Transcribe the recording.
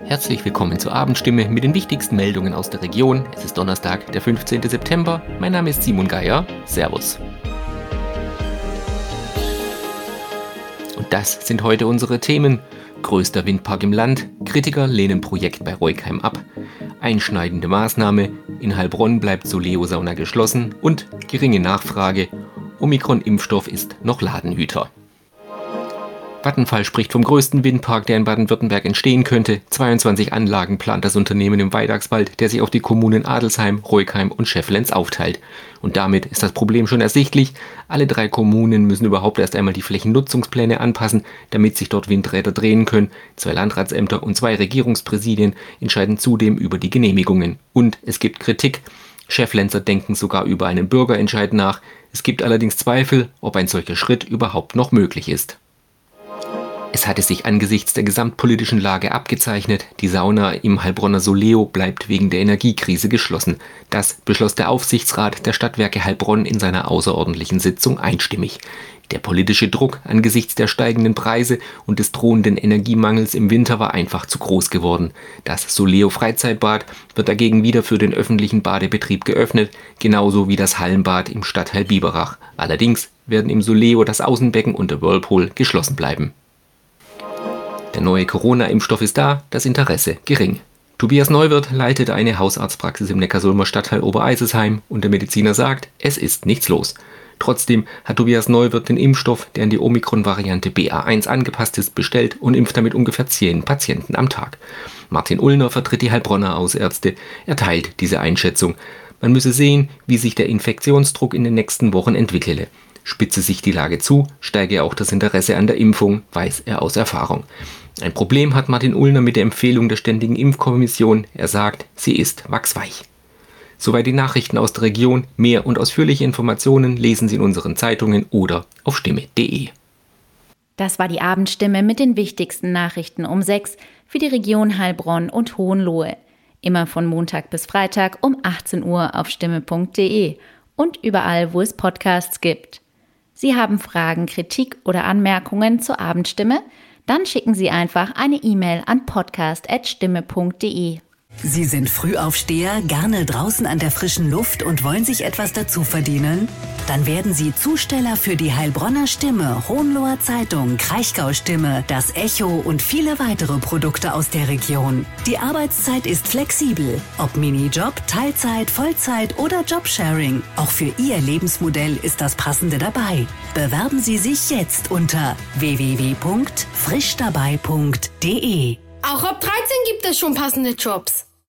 Herzlich willkommen zur Abendstimme mit den wichtigsten Meldungen aus der Region. Es ist Donnerstag, der 15. September. Mein Name ist Simon Geier. Servus. Und das sind heute unsere Themen. Größter Windpark im Land, Kritiker lehnen Projekt bei Reukheim ab, einschneidende Maßnahme, in Heilbronn bleibt Soleo-Sauna geschlossen und geringe Nachfrage, Omikron-Impfstoff ist noch Ladenhüter. Vattenfall spricht vom größten Windpark, der in Baden-Württemberg entstehen könnte. 22 Anlagen plant das Unternehmen im Weidagswald, der sich auf die Kommunen Adelsheim, Reukheim und Schefflenz aufteilt. Und damit ist das Problem schon ersichtlich. Alle drei Kommunen müssen überhaupt erst einmal die Flächennutzungspläne anpassen, damit sich dort Windräder drehen können. Zwei Landratsämter und zwei Regierungspräsidien entscheiden zudem über die Genehmigungen. Und es gibt Kritik. Cheflenzer denken sogar über einen Bürgerentscheid nach. Es gibt allerdings Zweifel, ob ein solcher Schritt überhaupt noch möglich ist. Es hatte sich angesichts der gesamtpolitischen Lage abgezeichnet, die Sauna im Heilbronner Soleo bleibt wegen der Energiekrise geschlossen. Das beschloss der Aufsichtsrat der Stadtwerke Heilbronn in seiner außerordentlichen Sitzung einstimmig. Der politische Druck angesichts der steigenden Preise und des drohenden Energiemangels im Winter war einfach zu groß geworden. Das Soleo Freizeitbad wird dagegen wieder für den öffentlichen Badebetrieb geöffnet, genauso wie das Hallenbad im Stadtteil Biberach. Allerdings werden im Soleo das Außenbecken und der Whirlpool geschlossen bleiben. Der neue Corona-Impfstoff ist da, das Interesse gering. Tobias Neuwirth leitet eine Hausarztpraxis im Neckarsulmer Stadtteil Obereisesheim und der Mediziner sagt, es ist nichts los. Trotzdem hat Tobias Neuwirth den Impfstoff, der an die Omikron-Variante BA1 angepasst ist, bestellt und impft damit ungefähr 10 Patienten am Tag. Martin Ullner vertritt die Heilbronner Ausärzte. Er teilt diese Einschätzung. Man müsse sehen, wie sich der Infektionsdruck in den nächsten Wochen entwickele. Spitze sich die Lage zu, steige auch das Interesse an der Impfung, weiß er aus Erfahrung. Ein Problem hat Martin Ullner mit der Empfehlung der Ständigen Impfkommission. Er sagt, sie ist wachsweich. Soweit die Nachrichten aus der Region. Mehr und ausführliche Informationen lesen Sie in unseren Zeitungen oder auf stimme.de. Das war die Abendstimme mit den wichtigsten Nachrichten um 6 für die Region Heilbronn und Hohenlohe. Immer von Montag bis Freitag um 18 Uhr auf stimme.de und überall, wo es Podcasts gibt. Sie haben Fragen, Kritik oder Anmerkungen zur Abendstimme? Dann schicken Sie einfach eine E-Mail an podcast.stimme.de. Sie sind Frühaufsteher, gerne draußen an der frischen Luft und wollen sich etwas dazu verdienen? Dann werden Sie Zusteller für die Heilbronner Stimme, Hohenloher Zeitung, Kraichgau Stimme, das Echo und viele weitere Produkte aus der Region. Die Arbeitszeit ist flexibel, ob Minijob, Teilzeit, Vollzeit oder Jobsharing. Auch für Ihr Lebensmodell ist das Passende dabei. Bewerben Sie sich jetzt unter www.frischdabei.de. Auch ab 13 gibt es schon passende Jobs.